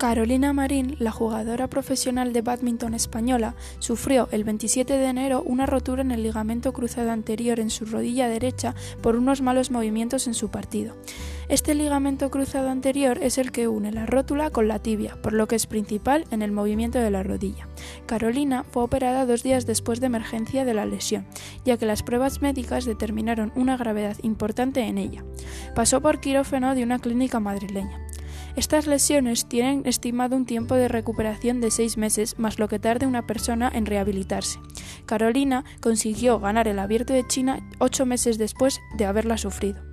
Carolina Marín, la jugadora profesional de badminton española, sufrió el 27 de enero una rotura en el ligamento cruzado anterior en su rodilla derecha por unos malos movimientos en su partido. Este ligamento cruzado anterior es el que une la rótula con la tibia, por lo que es principal en el movimiento de la rodilla. Carolina fue operada dos días después de emergencia de la lesión, ya que las pruebas médicas determinaron una gravedad importante en ella. Pasó por quirófano de una clínica madrileña. Estas lesiones tienen estimado un tiempo de recuperación de seis meses más lo que tarde una persona en rehabilitarse. Carolina consiguió ganar el abierto de China ocho meses después de haberla sufrido.